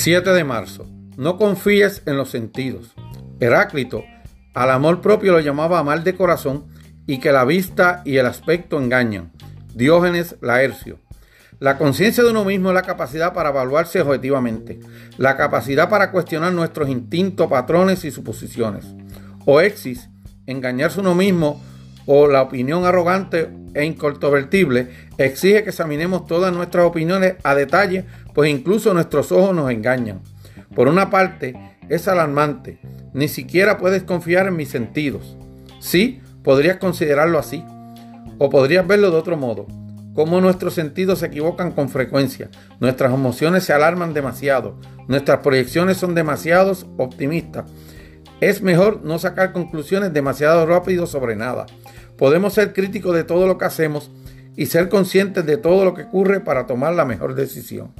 7 de marzo. No confíes en los sentidos. Heráclito al amor propio lo llamaba mal de corazón y que la vista y el aspecto engañan. Diógenes Laercio. La conciencia de uno mismo es la capacidad para evaluarse objetivamente, la capacidad para cuestionar nuestros instintos, patrones y suposiciones. O exis, engañarse uno mismo o la opinión arrogante e incontrovertible exige que examinemos todas nuestras opiniones a detalle, pues incluso nuestros ojos nos engañan. Por una parte, es alarmante, ni siquiera puedes confiar en mis sentidos. Sí, podrías considerarlo así, o podrías verlo de otro modo, como nuestros sentidos se equivocan con frecuencia, nuestras emociones se alarman demasiado, nuestras proyecciones son demasiado optimistas. Es mejor no sacar conclusiones demasiado rápido sobre nada. Podemos ser críticos de todo lo que hacemos y ser conscientes de todo lo que ocurre para tomar la mejor decisión.